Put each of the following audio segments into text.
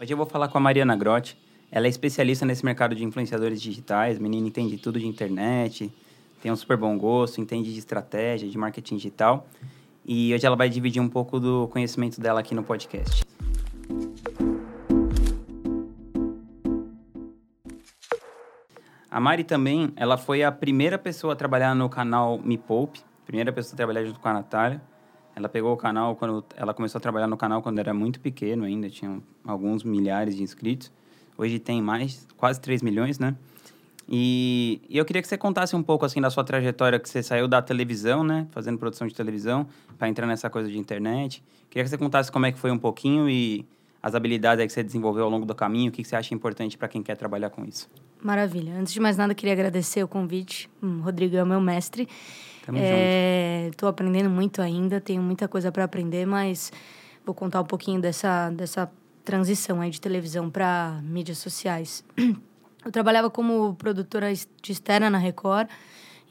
Hoje eu vou falar com a Mariana Grotti. Ela é especialista nesse mercado de influenciadores digitais. Menina entende tudo de internet, tem um super bom gosto, entende de estratégia, de marketing digital. E hoje ela vai dividir um pouco do conhecimento dela aqui no podcast. A Mari também, ela foi a primeira pessoa a trabalhar no canal Me Poupe, primeira pessoa a trabalhar junto com a Natália. Ela pegou o canal quando ela começou a trabalhar no canal quando era muito pequeno ainda, tinha alguns milhares de inscritos. Hoje tem mais, quase 3 milhões, né? E, e, eu queria que você contasse um pouco assim da sua trajetória, que você saiu da televisão, né, fazendo produção de televisão, para entrar nessa coisa de internet. Queria que você contasse como é que foi um pouquinho e as habilidades que você desenvolveu ao longo do caminho, o que você acha importante para quem quer trabalhar com isso. Maravilha. Antes de mais nada, queria agradecer o convite. Hum, Rodrigo é o meu mestre. Tamo é, Estou aprendendo muito ainda, tenho muita coisa para aprender, mas vou contar um pouquinho dessa, dessa transição aí de televisão para mídias sociais. Eu trabalhava como produtora de externa na Record,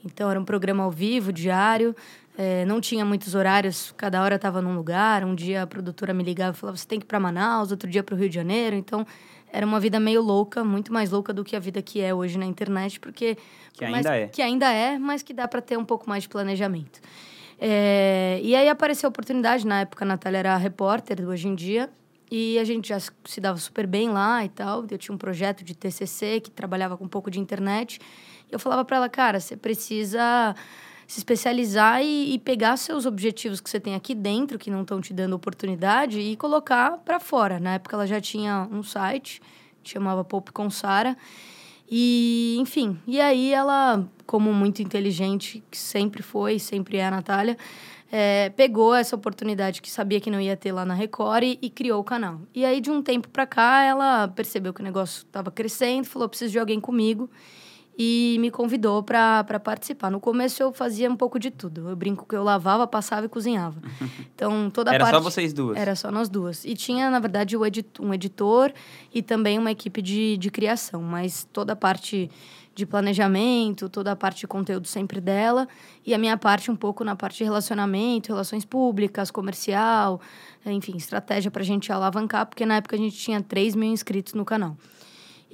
então era um programa ao vivo, diário, é, não tinha muitos horários, cada hora estava num lugar. Um dia a produtora me ligava e falava: você tem que ir para Manaus, outro dia para o Rio de Janeiro. Então era uma vida meio louca, muito mais louca do que a vida que é hoje na internet, porque que ainda mais, é, que ainda é, mas que dá para ter um pouco mais de planejamento. É, e aí apareceu a oportunidade, na época a Natália era a repórter do Hoje em Dia, e a gente já se dava super bem lá e tal. Eu tinha um projeto de TCC que trabalhava com um pouco de internet. E eu falava para ela, cara, você precisa se especializar e, e, pegar seus objetivos que você tem aqui dentro, que não estão te dando oportunidade, e colocar para fora. Na época ela já tinha um site, chamava Pop com Sara. E, enfim, e aí ela, como muito inteligente, que sempre foi, sempre é a Natália, é, pegou essa oportunidade que sabia que não ia ter lá na Record e, e criou o canal. E aí, de um tempo para cá, ela percebeu que o negócio estava crescendo, falou: preciso de alguém comigo e me convidou para participar. No começo eu fazia um pouco de tudo. Eu brinco que eu lavava, passava e cozinhava. Então toda Era parte só vocês duas? Era só nós duas. E tinha, na verdade, um editor e também uma equipe de, de criação. Mas toda a parte de planejamento, toda a parte de conteúdo sempre dela. E a minha parte um pouco na parte de relacionamento, relações públicas, comercial, enfim, estratégia para a gente alavancar. Porque na época a gente tinha 3 mil inscritos no canal.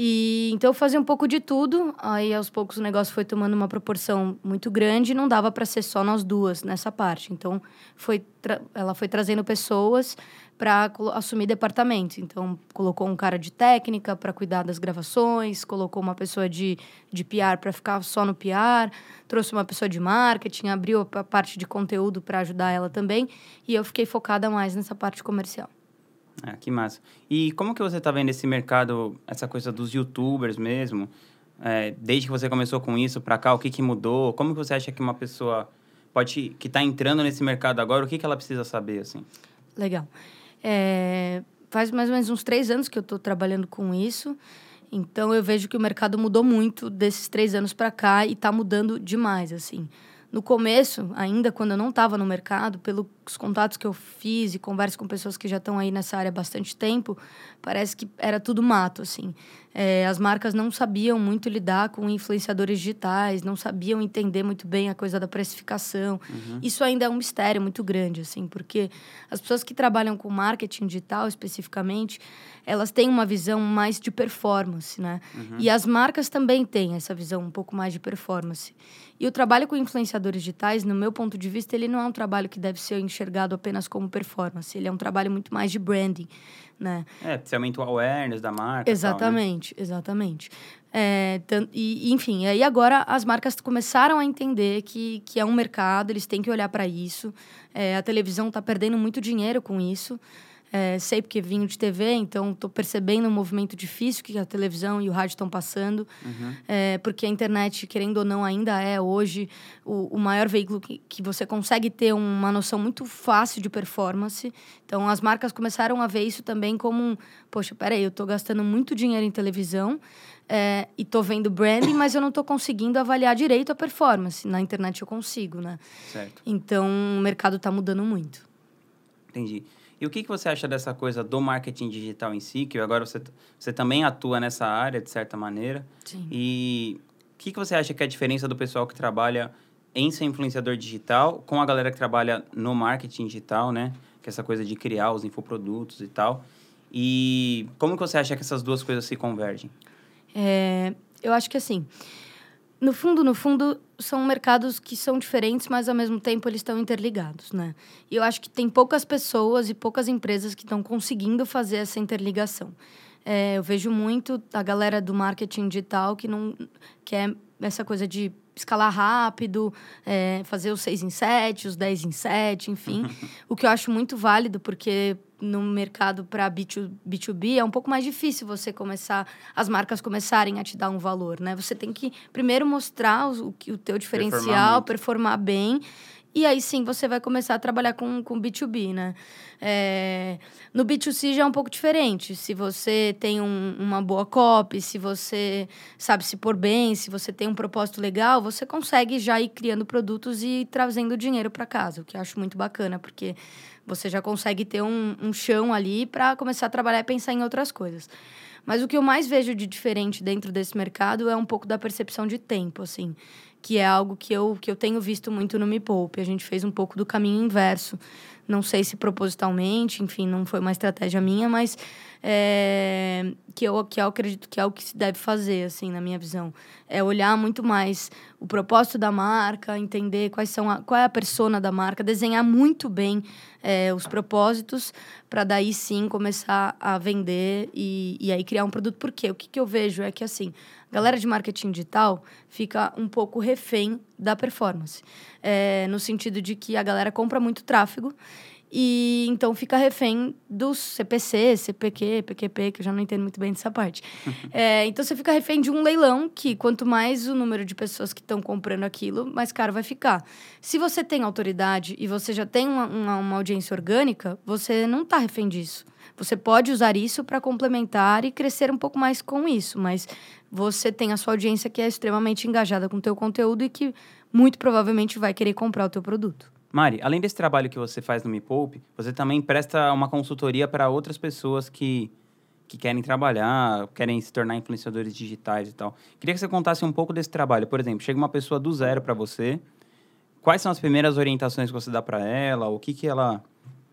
E então eu fazia um pouco de tudo, aí aos poucos o negócio foi tomando uma proporção muito grande não dava para ser só nós duas nessa parte. Então foi ela foi trazendo pessoas para assumir departamento. Então colocou um cara de técnica para cuidar das gravações, colocou uma pessoa de, de PR para ficar só no PR, trouxe uma pessoa de marketing, abriu a parte de conteúdo para ajudar ela também, e eu fiquei focada mais nessa parte comercial. Ah, que massa. E como que você está vendo esse mercado, essa coisa dos youtubers mesmo? É, desde que você começou com isso para cá, o que, que mudou? Como que você acha que uma pessoa pode que está entrando nesse mercado agora, o que, que ela precisa saber assim? Legal. É, faz mais ou menos uns três anos que eu estou trabalhando com isso. Então eu vejo que o mercado mudou muito desses três anos para cá e está mudando demais assim. No começo, ainda quando eu não estava no mercado, pelos contatos que eu fiz e converso com pessoas que já estão aí nessa área há bastante tempo, parece que era tudo mato, assim. É, as marcas não sabiam muito lidar com influenciadores digitais, não sabiam entender muito bem a coisa da precificação. Uhum. Isso ainda é um mistério muito grande, assim, porque as pessoas que trabalham com marketing digital, especificamente, elas têm uma visão mais de performance, né? Uhum. E as marcas também têm essa visão um pouco mais de performance. E o trabalho com influenciadores digitais, no meu ponto de vista, ele não é um trabalho que deve ser enxergado apenas como performance. Ele é um trabalho muito mais de branding, né? É, você aumenta o awareness da marca. Exatamente, tal, né? exatamente. É, e, enfim, aí agora as marcas começaram a entender que, que é um mercado, eles têm que olhar para isso. É, a televisão está perdendo muito dinheiro com isso. É, sei porque vinho de TV, então estou percebendo um movimento difícil que a televisão e o rádio estão passando. Uhum. É, porque a internet, querendo ou não, ainda é hoje o, o maior veículo que, que você consegue ter uma noção muito fácil de performance. Então as marcas começaram a ver isso também como um: poxa, peraí, eu estou gastando muito dinheiro em televisão. É, e estou vendo branding, mas eu não estou conseguindo avaliar direito a performance. Na internet eu consigo, né? Certo. Então o mercado está mudando muito. Entendi. E o que, que você acha dessa coisa do marketing digital em si? Que agora você, você também atua nessa área, de certa maneira. Sim. E o que, que você acha que é a diferença do pessoal que trabalha em ser influenciador digital com a galera que trabalha no marketing digital, né? Que é essa coisa de criar os infoprodutos e tal. E como que você acha que essas duas coisas se convergem? É, eu acho que assim, no fundo, no fundo, são mercados que são diferentes, mas ao mesmo tempo eles estão interligados, né? E eu acho que tem poucas pessoas e poucas empresas que estão conseguindo fazer essa interligação. É, eu vejo muito a galera do marketing digital que não quer essa coisa de escalar rápido, é, fazer os 6 em 7, os 10 em 7, enfim. o que eu acho muito válido, porque no mercado para B2B é um pouco mais difícil você começar, as marcas começarem a te dar um valor, né? Você tem que primeiro mostrar o, o teu diferencial, performar, performar bem e aí sim você vai começar a trabalhar com, com B2B, né? É, no B2C já é um pouco diferente. Se você tem um, uma boa copy, se você sabe se pôr bem, se você tem um propósito legal, você consegue já ir criando produtos e trazendo dinheiro para casa, o que eu acho muito bacana, porque você já consegue ter um, um chão ali para começar a trabalhar e pensar em outras coisas. Mas o que eu mais vejo de diferente dentro desse mercado é um pouco da percepção de tempo, assim que é algo que eu, que eu tenho visto muito no Me Poupe. A gente fez um pouco do caminho inverso. Não sei se propositalmente, enfim, não foi uma estratégia minha, mas é, que, eu, que eu acredito que é o que se deve fazer, assim, na minha visão. É olhar muito mais o propósito da marca, entender quais são a, qual é a persona da marca, desenhar muito bem é, os propósitos, para daí sim começar a vender e, e aí criar um produto. Por quê? O que, que eu vejo é que, assim, a galera de marketing digital fica um pouco refém da performance. É, no sentido de que a galera compra muito tráfego e então fica refém dos CPC, CPQ, PQP, que eu já não entendo muito bem dessa parte. é, então você fica refém de um leilão que quanto mais o número de pessoas que estão comprando aquilo, mais caro vai ficar. Se você tem autoridade e você já tem uma, uma, uma audiência orgânica, você não está refém disso. Você pode usar isso para complementar e crescer um pouco mais com isso, mas você tem a sua audiência que é extremamente engajada com o teu conteúdo e que muito provavelmente vai querer comprar o teu produto. Mari, além desse trabalho que você faz no Me Poupe, você também presta uma consultoria para outras pessoas que, que querem trabalhar, querem se tornar influenciadores digitais e tal. Queria que você contasse um pouco desse trabalho. Por exemplo, chega uma pessoa do zero para você, quais são as primeiras orientações que você dá para ela? O que, que ela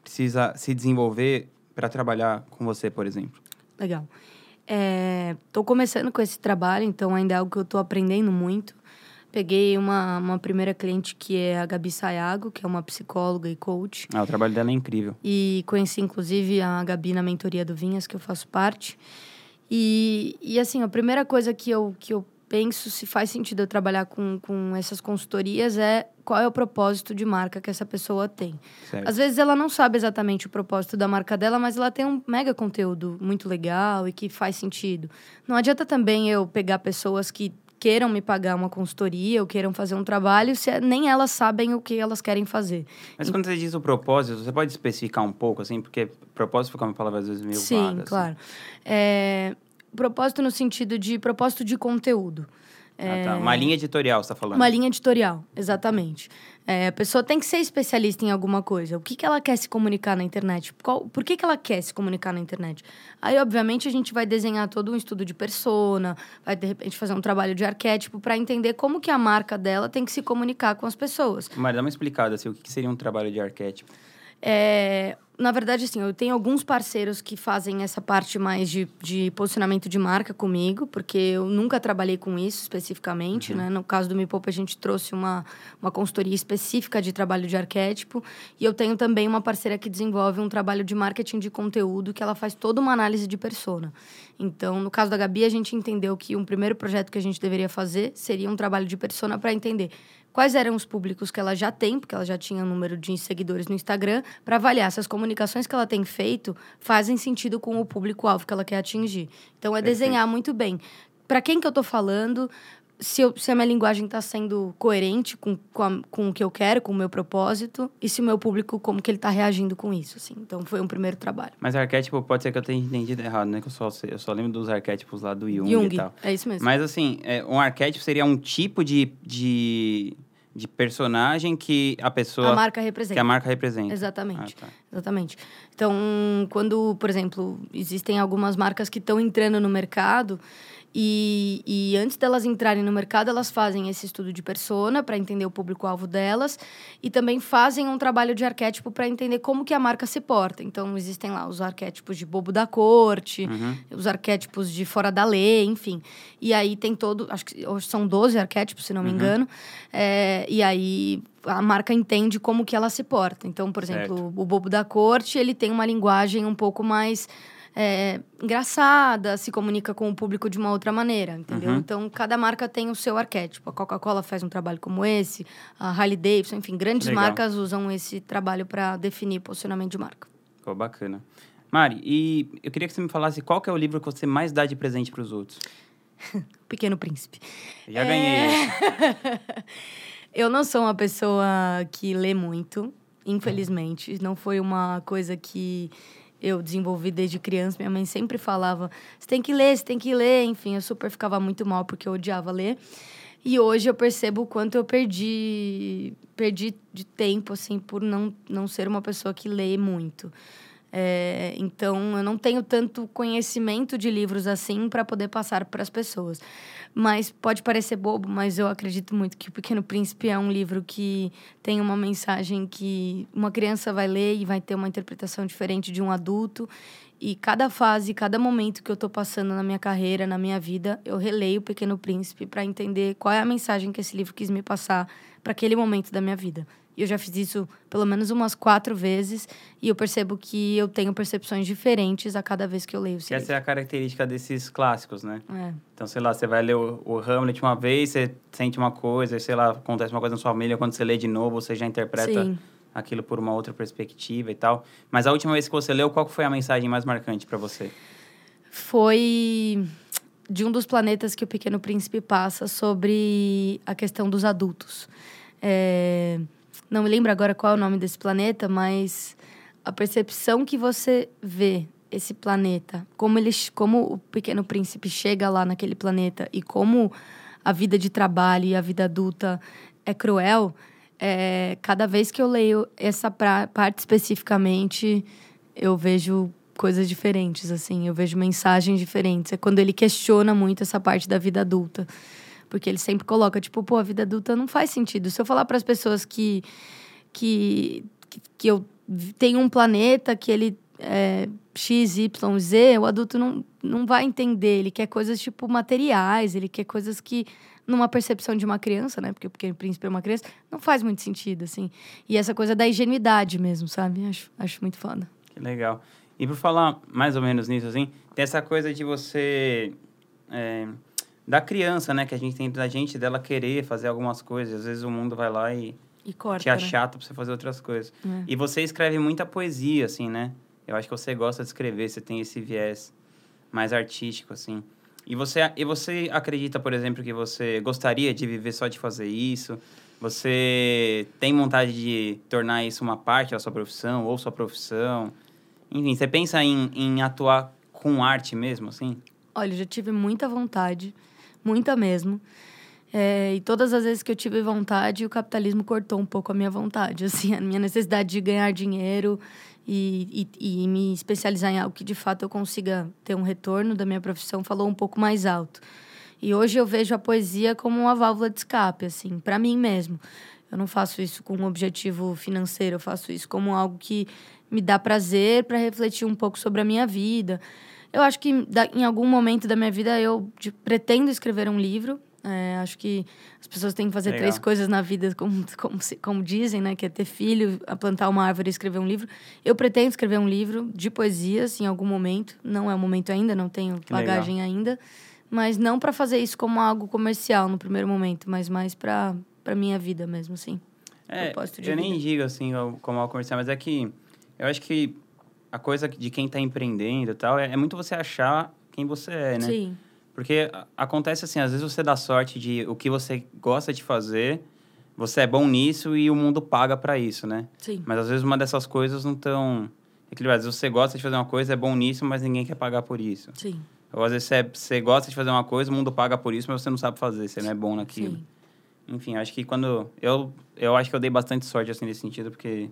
precisa se desenvolver para trabalhar com você, por exemplo? Legal. Estou é, começando com esse trabalho, então ainda é algo que eu estou aprendendo muito. Peguei uma, uma primeira cliente que é a Gabi Sayago, que é uma psicóloga e coach. Ah, o trabalho dela é incrível. E conheci, inclusive, a Gabi na mentoria do Vinhas, que eu faço parte. E, e assim, a primeira coisa que eu, que eu penso se faz sentido eu trabalhar com, com essas consultorias é qual é o propósito de marca que essa pessoa tem. Certo. Às vezes ela não sabe exatamente o propósito da marca dela, mas ela tem um mega conteúdo muito legal e que faz sentido. Não adianta também eu pegar pessoas que queiram me pagar uma consultoria ou queiram fazer um trabalho, se nem elas sabem o que elas querem fazer. Mas quando você diz o propósito, você pode especificar um pouco, assim, porque propósito fica uma palavra às vezes meio Sim, vaga. Sim, assim. claro. É, propósito no sentido de propósito de conteúdo. Ah, tá. Uma linha editorial, você está falando? Uma linha editorial, exatamente. É, a pessoa tem que ser especialista em alguma coisa. O que, que ela quer se comunicar na internet? Qual, por que, que ela quer se comunicar na internet? Aí, obviamente, a gente vai desenhar todo um estudo de persona, vai, de repente, fazer um trabalho de arquétipo para entender como que a marca dela tem que se comunicar com as pessoas. Mas dá uma explicada, assim, o que seria um trabalho de arquétipo? É, na verdade, assim, eu tenho alguns parceiros que fazem essa parte mais de, de posicionamento de marca comigo, porque eu nunca trabalhei com isso especificamente, uhum. né? No caso do Me Poupa, a gente trouxe uma, uma consultoria específica de trabalho de arquétipo. E eu tenho também uma parceira que desenvolve um trabalho de marketing de conteúdo, que ela faz toda uma análise de persona. Então, no caso da Gabi, a gente entendeu que um primeiro projeto que a gente deveria fazer seria um trabalho de persona para entender quais eram os públicos que ela já tem, porque ela já tinha um número de seguidores no Instagram, para avaliar se as comunicações que ela tem feito fazem sentido com o público-alvo que ela quer atingir. Então, é desenhar muito bem. Para quem que eu estou falando, se, eu, se a minha linguagem está sendo coerente com, com, a, com, o que eu quero, com o meu propósito, e se o meu público, como que ele está reagindo com isso, assim. Então, foi um primeiro trabalho. Mas arquétipo, pode ser que eu tenha entendido errado, né? Que eu só, eu só lembro dos arquétipos lá do Jung, Jung e tal. é isso mesmo. Mas, assim, é, um arquétipo seria um tipo de, de de personagem que a pessoa... A marca representa. Que a marca representa. Exatamente. Ah, tá. Exatamente. Então, quando, por exemplo, existem algumas marcas que estão entrando no mercado e, e antes delas entrarem no mercado, elas fazem esse estudo de persona para entender o público-alvo delas e também fazem um trabalho de arquétipo para entender como que a marca se porta. Então, existem lá os arquétipos de bobo da corte, uhum. os arquétipos de fora da lei, enfim. E aí tem todo, acho que são 12 arquétipos, se não me uhum. engano. É, e aí a marca entende como que ela se porta. Então, por exemplo, certo. o bobo da corte, ele tem uma linguagem um pouco mais é, engraçada, se comunica com o público de uma outra maneira, entendeu? Uhum. Então, cada marca tem o seu arquétipo. A Coca-Cola faz um trabalho como esse, a Harley Davidson, enfim, grandes Legal. marcas usam esse trabalho para definir posicionamento de marca. Ficou bacana. Mari, e eu queria que você me falasse qual é o livro que você mais dá de presente para os outros. Pequeno Príncipe. Já ganhei. É... eu não sou uma pessoa que lê muito, infelizmente. Não foi uma coisa que eu desenvolvi desde criança. Minha mãe sempre falava: você tem que ler, você tem que ler. Enfim, eu super ficava muito mal porque eu odiava ler. E hoje eu percebo o quanto eu perdi, perdi de tempo, assim, por não, não ser uma pessoa que lê muito. É, então, eu não tenho tanto conhecimento de livros assim para poder passar para as pessoas. Mas pode parecer bobo, mas eu acredito muito que O Pequeno Príncipe é um livro que tem uma mensagem que uma criança vai ler e vai ter uma interpretação diferente de um adulto. E cada fase, cada momento que eu estou passando na minha carreira, na minha vida, eu releio O Pequeno Príncipe para entender qual é a mensagem que esse livro quis me passar para aquele momento da minha vida. E eu já fiz isso pelo menos umas quatro vezes. E eu percebo que eu tenho percepções diferentes a cada vez que eu leio. Essa livro. é a característica desses clássicos, né? É. Então, sei lá, você vai ler o, o, Hamlet uma vez, você sente uma coisa, sei lá, acontece uma coisa na sua família, quando você lê de novo, você já interpreta Sim. Aquilo por uma outra perspectiva e tal. Mas a última vez que você leu, qual foi a mensagem mais marcante para você? Foi de um dos planetas que o Pequeno Príncipe passa sobre a questão dos adultos. É não me lembro agora qual é o nome desse planeta, mas a percepção que você vê esse planeta, como ele, como o pequeno príncipe chega lá naquele planeta e como a vida de trabalho e a vida adulta é cruel, é, cada vez que eu leio essa pra, parte especificamente, eu vejo coisas diferentes, assim, eu vejo mensagens diferentes. É quando ele questiona muito essa parte da vida adulta. Porque ele sempre coloca, tipo, pô, a vida adulta não faz sentido. Se eu falar para as pessoas que, que, que eu tenho um planeta que ele é X, Y, Z, o adulto não, não vai entender. Ele quer coisas, tipo, materiais, ele quer coisas que numa percepção de uma criança, né? Porque o Pequeno Príncipe é uma criança, não faz muito sentido, assim. E essa coisa da ingenuidade mesmo, sabe? Acho, acho muito foda. Que legal. E por falar mais ou menos nisso, assim, tem essa coisa de você é, da criança, né? Que a gente tem da gente, dela querer fazer algumas coisas. Às vezes o mundo vai lá e, e corta, te achata né? pra você fazer outras coisas. É. E você escreve muita poesia, assim, né? Eu acho que você gosta de escrever, você tem esse viés mais artístico, assim. E você, e você acredita, por exemplo, que você gostaria de viver só de fazer isso? Você tem vontade de tornar isso uma parte da sua profissão ou sua profissão? Enfim, você pensa em, em atuar com arte mesmo, assim? Olha, eu já tive muita vontade muita mesmo. É, e todas as vezes que eu tive vontade, o capitalismo cortou um pouco a minha vontade, assim, a minha necessidade de ganhar dinheiro e, e, e, me especializar em algo que de fato eu consiga ter um retorno da minha profissão falou um pouco mais alto. E hoje eu vejo a poesia como uma válvula de escape, assim, para mim mesmo. Eu não faço isso com um objetivo financeiro, eu faço isso como algo que me dá prazer para refletir um pouco sobre a minha vida. Eu acho que em algum momento da minha vida eu pretendo escrever um livro. É, acho que as pessoas têm que fazer Legal. três coisas na vida, como, como, como, dizem, né? Que é ter filho, plantar uma árvore e escrever um livro. Eu pretendo escrever um livro de poesias em algum momento. Não é o momento ainda, não tenho bagagem Legal. ainda. Mas não para fazer isso como algo comercial no primeiro momento, mas mais para minha vida mesmo, assim. É, eu vida. nem digo assim como algo comercial, mas é que eu acho que a coisa de quem está empreendendo e tal, é, é, muito você achar quem você é, né? Sim. Porque acontece assim, às vezes você dá sorte de o que você gosta de fazer, você é bom nisso e o mundo paga para isso, né? Sim. Mas às vezes uma dessas coisas não tão equilibradas. Às vezes você gosta de fazer uma coisa, é bom nisso, mas ninguém quer pagar por isso. Sim. Ou às vezes você, você gosta de fazer uma coisa, o mundo paga por isso, mas você não sabe fazer, você não é bom naquilo. Sim. Enfim, acho que quando... Eu, eu acho que eu dei bastante sorte, assim, nesse sentido, porque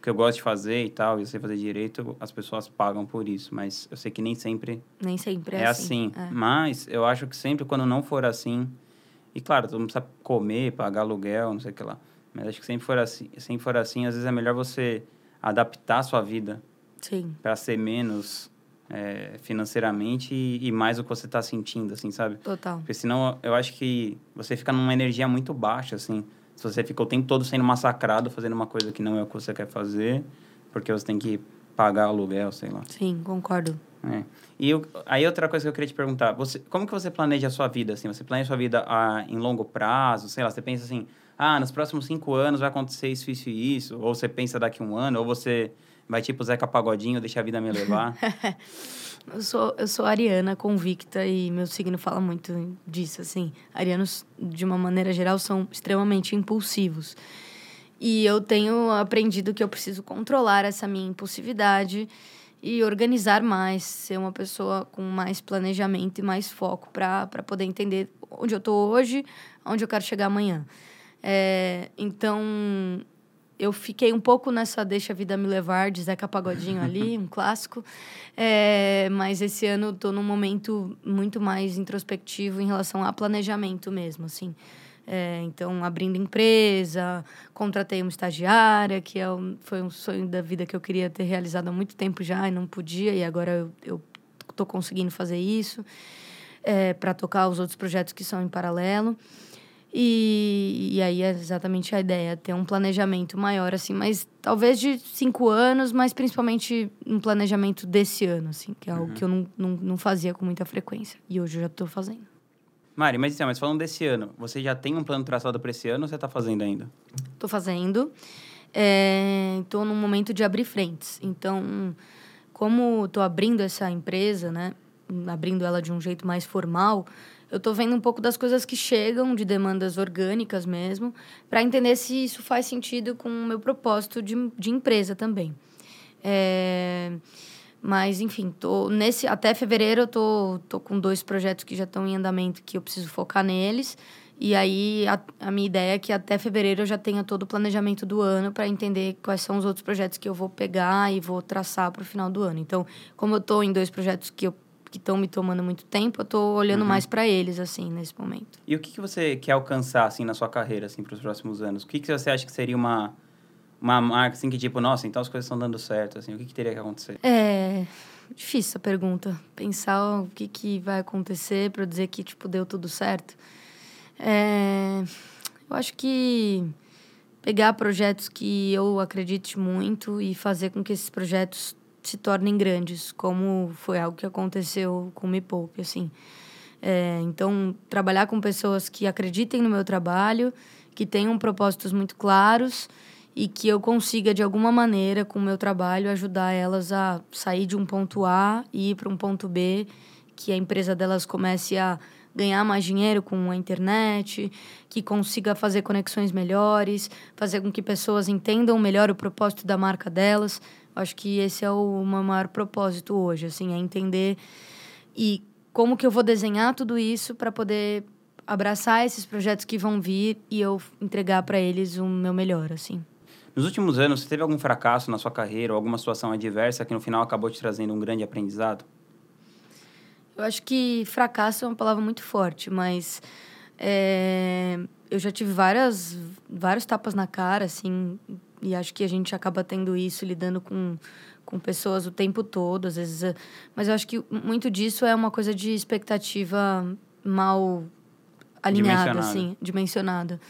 que eu gosto de fazer e tal, e eu sei fazer direito, as pessoas pagam por isso. Mas eu sei que nem sempre. Nem sempre é, é assim. assim. É. Mas eu acho que sempre quando não for assim. E claro, todo mundo precisa comer, pagar aluguel, não sei o que lá. Mas acho que sempre for assim, sempre for assim, às vezes é melhor você adaptar a sua vida para ser menos é, financeiramente e, e, mais o que você está sentindo, assim, sabe? Total. Porque senão eu acho que você fica numa energia muito baixa, assim. Se você fica o tempo todo sendo massacrado, fazendo uma coisa que não é o que você quer fazer, porque você tem que pagar aluguel, sei lá. Sim, concordo. É. E eu, aí outra coisa que eu queria te perguntar, você, como que você planeja a sua vida, assim? Você planeja a sua vida a, em longo prazo, sei lá, você pensa assim, ah, nos próximos cinco anos vai acontecer isso, isso e isso, ou você pensa daqui a um ano, ou você Vai tipo Zeca Pagodinho, deixa a vida me levar. eu, sou, eu sou ariana, convicta, e meu signo fala muito disso, assim. Arianos, de uma maneira geral, são extremamente impulsivos. E eu tenho aprendido que eu preciso controlar essa minha impulsividade e organizar mais, ser uma pessoa com mais planejamento e mais foco para poder entender onde eu estou hoje, onde eu quero chegar amanhã. É, então, eu fiquei um pouco nessa Deixa a Vida Me Levar, de Zeca Pagodinho ali, um clássico. É, mas esse ano estou num momento muito mais introspectivo em relação a planejamento mesmo, assim. É, então, abrindo empresa, contratei uma estagiária, que é um, foi um sonho da vida que eu queria ter realizado há muito tempo já e não podia, e agora eu estou conseguindo fazer isso é, para tocar os outros projetos que são em paralelo. E, e aí é exatamente a ideia, ter um planejamento maior, assim, mas talvez de cinco anos, mas principalmente um planejamento desse ano, assim, que é algo uhum. que eu não, não, não fazia com muita frequência. E hoje eu já estou fazendo. Mari, mas, então, mas falando desse ano, você já tem um plano traçado para esse ano ou você está fazendo ainda? Estou fazendo. Estou é, num momento de abrir frentes. Então, como estou abrindo essa empresa, né? Abrindo ela de um jeito mais formal, eu estou vendo um pouco das coisas que chegam de demandas orgânicas mesmo, para entender se isso faz sentido com o meu propósito de, de empresa também. É, mas, enfim, tô nesse, até fevereiro eu tô, tô com dois projetos que já estão em andamento que eu preciso focar neles. E aí a, a minha ideia é que até fevereiro eu já tenha todo o planejamento do ano para entender quais são os outros projetos que eu vou pegar e vou traçar para o final do ano. Então, como eu estou em dois projetos que eu que estão me tomando muito tempo, eu estou olhando uhum. mais para eles, assim, nesse momento. E o que, que você quer alcançar, assim, na sua carreira, assim, para os próximos anos? O que, que você acha que seria uma, uma marca, assim, que tipo, nossa, então as coisas estão dando certo, assim, o que, que teria que acontecer? É difícil essa pergunta. Pensar o que, que vai acontecer para dizer que, tipo, deu tudo certo. É... Eu acho que pegar projetos que eu acredite muito e fazer com que esses projetos se tornem grandes, como foi algo que aconteceu com o Me Poupe, assim. É, então, trabalhar com pessoas que acreditem no meu trabalho, que tenham propósitos muito claros e que eu consiga, de alguma maneira, com o meu trabalho, ajudar elas a sair de um ponto A e ir para um ponto B, que a empresa delas comece a ganhar mais dinheiro com a internet, que consiga fazer conexões melhores, fazer com que pessoas entendam melhor o propósito da marca delas. Acho que esse é o meu maior propósito hoje, assim, é entender e como que eu vou desenhar tudo isso para poder abraçar esses projetos que vão vir e eu entregar para eles o meu melhor, assim. Nos últimos anos, você teve algum fracasso na sua carreira ou alguma situação adversa que no final acabou te trazendo um grande aprendizado? Eu acho que fracasso é uma palavra muito forte, mas é, eu já tive várias, vários tapas na cara, assim, e acho que a gente acaba tendo isso, lidando com, com pessoas o tempo todo, às vezes. Eh, mas eu acho que muito disso é uma coisa de expectativa mal alinhada, assim, dimensionada.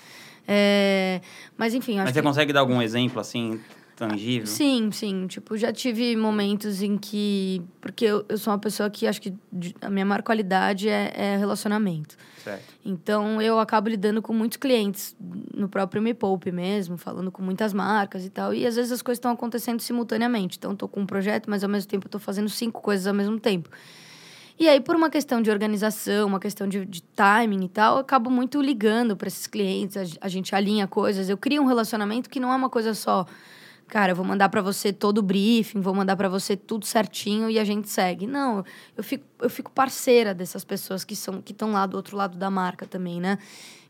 É, mas enfim, acho Mas você que... consegue dar algum exemplo, assim, tangível? Sim, sim. Tipo, já tive momentos em que. Porque eu, eu sou uma pessoa que acho que a minha maior qualidade é, é relacionamento. Certo. Então, eu acabo lidando com muitos clientes no próprio Me Poupe mesmo, falando com muitas marcas e tal. E às vezes as coisas estão acontecendo simultaneamente. Então, estou com um projeto, mas ao mesmo tempo estou fazendo cinco coisas ao mesmo tempo. E aí, por uma questão de organização, uma questão de, de timing e tal, eu acabo muito ligando para esses clientes, a, a gente alinha coisas. Eu crio um relacionamento que não é uma coisa só cara, eu vou mandar para você todo o briefing, vou mandar para você tudo certinho e a gente segue. Não, eu fico, eu fico parceira dessas pessoas que são que estão lá do outro lado da marca também, né?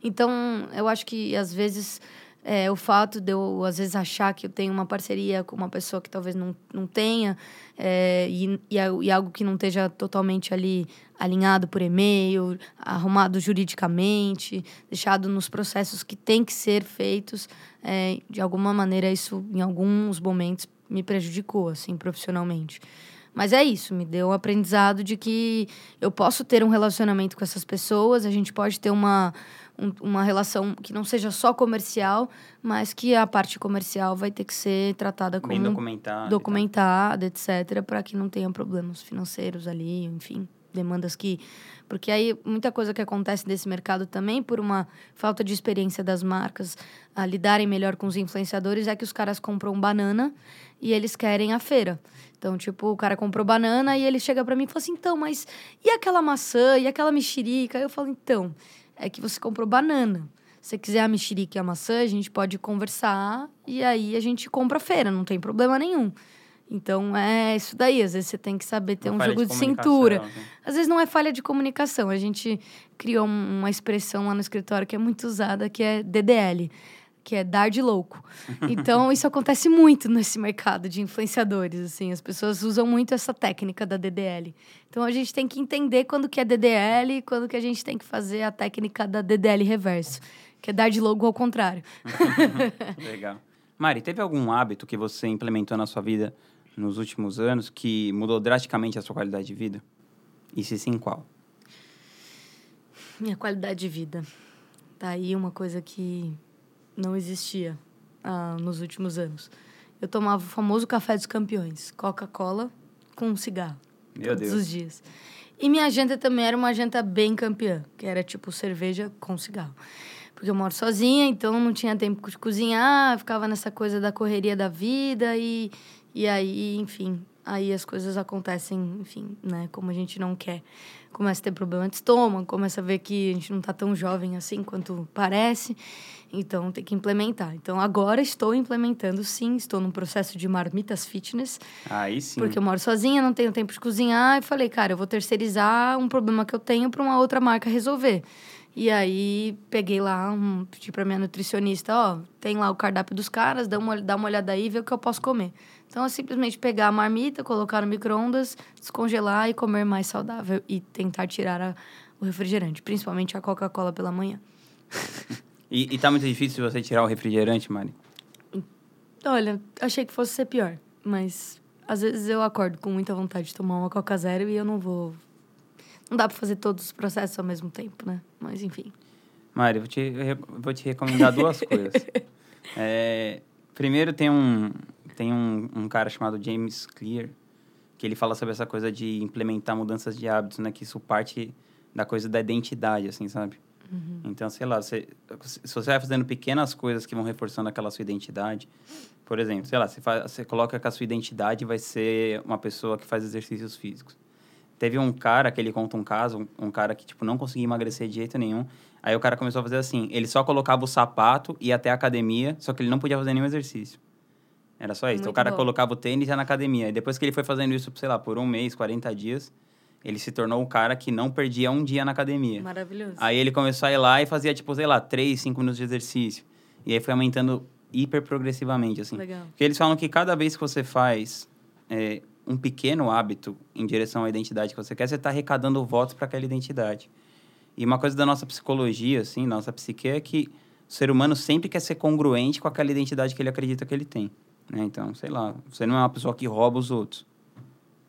Então, eu acho que às vezes é, o fato de eu, às vezes, achar que eu tenho uma parceria com uma pessoa que talvez não, não tenha, é, e, e, e, algo que não esteja totalmente ali alinhado por e-mail, arrumado juridicamente, deixado nos processos que tem que ser feitos, é, de alguma maneira isso, em alguns momentos, me prejudicou, assim, profissionalmente. Mas é isso, me deu um aprendizado de que eu posso ter um relacionamento com essas pessoas, a gente pode ter uma, um, uma relação que não seja só comercial, mas que a parte comercial vai ter que ser tratada como Bem documentada, documentada etc, para que não tenha problemas financeiros ali, enfim, demandas que porque aí muita coisa que acontece nesse mercado também por uma falta de experiência das marcas a lidarem melhor com os influenciadores é que os caras compram banana e eles querem a feira. Então, tipo, o cara comprou banana e ele chega para mim e fala assim: "Então, mas e aquela maçã e aquela mexerica?" Eu falo: "Então, é que você comprou banana. Se você quiser a mexerica e a maçã, a gente pode conversar e aí a gente compra a feira, não tem problema nenhum. Então é isso daí, às vezes você tem que saber ter uma um jogo de, de cintura. Né? Às vezes não é falha de comunicação. A gente criou uma expressão lá no escritório que é muito usada, que é DDL que é dar de louco. Então, isso acontece muito nesse mercado de influenciadores, assim. As pessoas usam muito essa técnica da DDL. Então, a gente tem que entender quando que é DDL e quando que a gente tem que fazer a técnica da DDL reverso, que é dar de louco ao contrário. Legal. Mari, teve algum hábito que você implementou na sua vida nos últimos anos que mudou drasticamente a sua qualidade de vida? E se sim, qual? Minha qualidade de vida. Tá aí uma coisa que não existia ah, nos últimos anos. Eu tomava o famoso café dos campeões, Coca-Cola com um cigarro. Meu todos Deus. os dias. E minha agenda também era uma agenda bem campeã, que era tipo cerveja com cigarro. Porque eu moro sozinha, então não tinha tempo de cozinhar, ficava nessa coisa da correria da vida e, e aí, enfim, aí as coisas acontecem, enfim, né, como a gente não quer. Começa a ter problema de estômago, começa a ver que a gente não está tão jovem assim quanto parece. Então, tem que implementar. Então, agora estou implementando, sim. Estou num processo de marmitas fitness. Aí sim. Porque eu moro sozinha, não tenho tempo de cozinhar. E falei, cara, eu vou terceirizar um problema que eu tenho para uma outra marca resolver. E aí, peguei lá, um, pedi para minha nutricionista, ó, tem lá o cardápio dos caras, dá uma, dá uma olhada aí e vê o que eu posso comer. Então, é simplesmente pegar a marmita, colocar no micro-ondas, descongelar e comer mais saudável. E tentar tirar a, o refrigerante, principalmente a Coca-Cola pela manhã. E, e tá muito difícil você tirar o refrigerante, Mari? Olha, achei que fosse ser pior. Mas às vezes eu acordo com muita vontade de tomar uma Coca Zero e eu não vou. Não dá pra fazer todos os processos ao mesmo tempo, né? Mas enfim. Mari, vou te, vou te recomendar duas coisas. É, primeiro, tem um, tem um, um cara chamado James Clear, que ele fala sobre essa coisa de implementar mudanças de hábitos, né? Que isso parte da coisa da identidade, assim, sabe? Uhum. Então, sei lá, você, se você vai fazendo pequenas coisas que vão reforçando aquela sua identidade, por exemplo, sei lá, você, faz, você coloca que a sua identidade vai ser uma pessoa que faz exercícios físicos. Teve um cara que ele conta um caso, um, um cara que, tipo, não conseguia emagrecer de jeito nenhum. Aí o cara começou a fazer assim, ele só colocava o sapato e até a academia, só que ele não podia fazer nenhum exercício. Era só isso. Muito o cara bom. colocava o tênis e ia na academia. E depois que ele foi fazendo isso, sei lá, por um mês, 40 dias, ele se tornou o cara que não perdia um dia na academia. Maravilhoso. Aí ele começou a ir lá e fazia, tipo, sei lá, três, cinco minutos de exercício. E aí foi aumentando hiper progressivamente, assim. Legal. Porque eles falam que cada vez que você faz é, um pequeno hábito em direção à identidade que você quer, você está arrecadando votos para aquela identidade. E uma coisa da nossa psicologia, assim, nossa psique, é que o ser humano sempre quer ser congruente com aquela identidade que ele acredita que ele tem. Né? Então, sei lá, você não é uma pessoa que rouba os outros.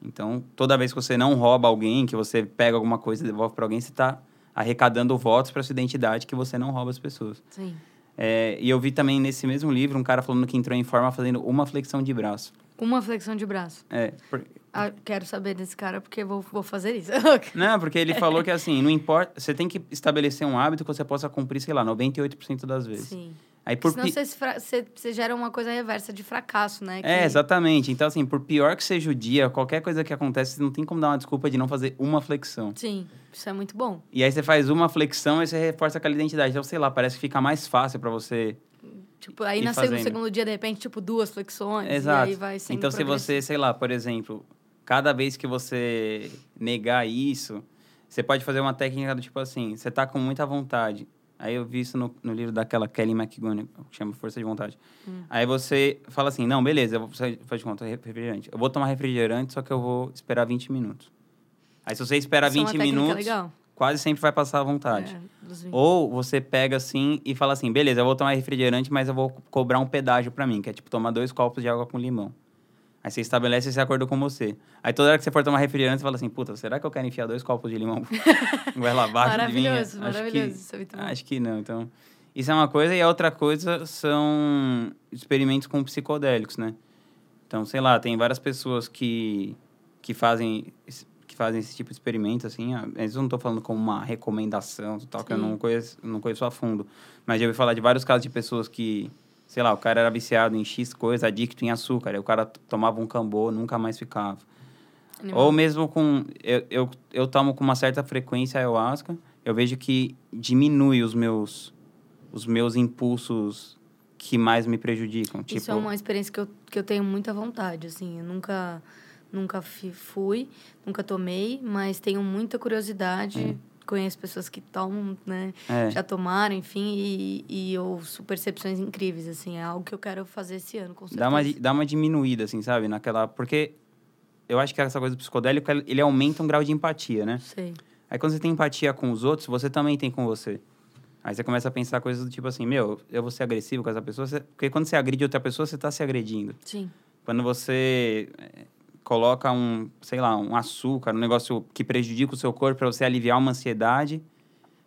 Então, toda vez que você não rouba alguém, que você pega alguma coisa e devolve para alguém, você está arrecadando votos para sua identidade que você não rouba as pessoas. Sim. É, e eu vi também nesse mesmo livro um cara falando que entrou em forma fazendo uma flexão de braço. Uma flexão de braço? É. Por... Ah, quero saber desse cara porque vou, vou fazer isso. não, porque ele falou que assim, não importa. Você tem que estabelecer um hábito que você possa cumprir, sei lá, 98% das vezes. Sim. Aí, por Senão você, você, você, gera uma coisa reversa de fracasso, né? Que... É, exatamente. Então, assim, por pior que seja o dia, qualquer coisa que acontece, você não tem como dar uma desculpa de não fazer uma flexão. Sim, isso é muito bom. E aí você faz uma flexão e você reforça aquela identidade. Então, sei lá, parece que fica mais fácil para você. Tipo, aí no segundo dia, de repente, tipo, duas flexões. Exato. E aí vai sendo Então, se você, sei lá, por exemplo, cada vez que você negar isso, você pode fazer uma técnica do tipo assim, você tá com muita vontade Aí eu vi isso no, no livro daquela Kelly McGonigal, que chama Força de Vontade. Hum. Aí você fala assim, não, beleza, eu vou, faz de conta, refrigerante. Eu vou tomar refrigerante, só que eu vou esperar 20 minutos. Aí se você espera Isso 20 é minutos, legal. quase sempre vai passar à vontade. É, Ou você pega assim e fala assim, beleza, eu vou tomar refrigerante, mas eu vou cobrar um pedágio para mim, que é tipo tomar dois copos de água com limão. Aí você estabelece esse acordo com você. Aí toda hora que você for tomar refrigerante, você fala assim, puta, será que eu quero enfiar dois copos de limão goela abaixo de mim? Maravilhoso, maravilhoso. Acho que, é acho que não, então... Isso é uma coisa. E a outra coisa são experimentos com psicodélicos, né? Então, sei lá, tem várias pessoas que, que fazem que fazem esse tipo de experimento, assim. Às eu não estou falando como uma recomendação, tal, que eu não conheço, não conheço a fundo. Mas já ouvi falar de vários casos de pessoas que sei lá, o cara era viciado em X coisa, adicto em açúcar, aí o cara tomava um cambô, nunca mais ficava. Animal. Ou mesmo com. Eu, eu, eu tomo com uma certa frequência ayahuasca, eu vejo que diminui os meus, os meus impulsos que mais me prejudicam. Isso tipo... é uma experiência que eu, que eu tenho muita vontade, assim. Eu nunca, nunca fui, nunca tomei, mas tenho muita curiosidade. É conheço pessoas que tomam, né? É. Já tomaram, enfim, e, e ouço percepções incríveis, assim. É algo que eu quero fazer esse ano, com certeza. Dá uma, dá uma diminuída, assim, sabe? Naquela... Porque eu acho que essa coisa do psicodélico, ele aumenta um grau de empatia, né? Sei. Aí quando você tem empatia com os outros, você também tem com você. Aí você começa a pensar coisas do tipo assim, meu, eu vou ser agressivo com essa pessoa. Você... Porque quando você agride outra pessoa, você está se agredindo. Sim. Quando você coloca um, sei lá, um açúcar, um negócio que prejudica o seu corpo para você aliviar uma ansiedade,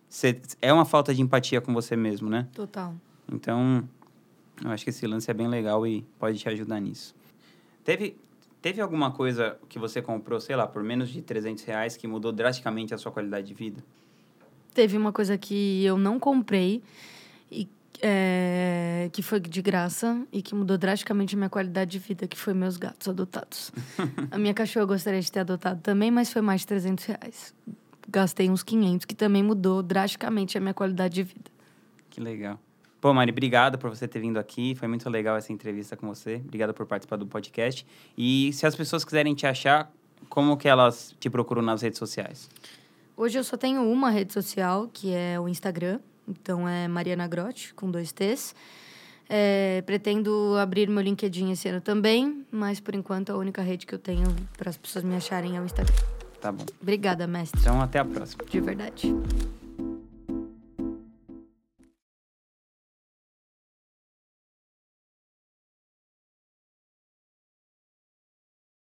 você, é uma falta de empatia com você mesmo, né? Total. Então, eu acho que esse lance é bem legal e pode te ajudar nisso. Teve, teve alguma coisa que você comprou, sei lá, por menos de 300 reais que mudou drasticamente a sua qualidade de vida? Teve uma coisa que eu não comprei e é, que foi de graça e que mudou drasticamente a minha qualidade de vida, que foi meus gatos adotados. a minha cachorra eu gostaria de ter adotado também, mas foi mais de 300 reais. Gastei uns 500, que também mudou drasticamente a minha qualidade de vida. Que legal. Pô, Mari, obrigado por você ter vindo aqui. Foi muito legal essa entrevista com você. Obrigado por participar do podcast. E se as pessoas quiserem te achar, como que elas te procuram nas redes sociais? Hoje eu só tenho uma rede social, que é o Instagram. Então é Mariana Grotti, com dois T's. É, pretendo abrir meu LinkedIn esse ano também, mas por enquanto a única rede que eu tenho para as pessoas me acharem é o Instagram. Tá bom. Obrigada, mestre. Então até a próxima. De verdade.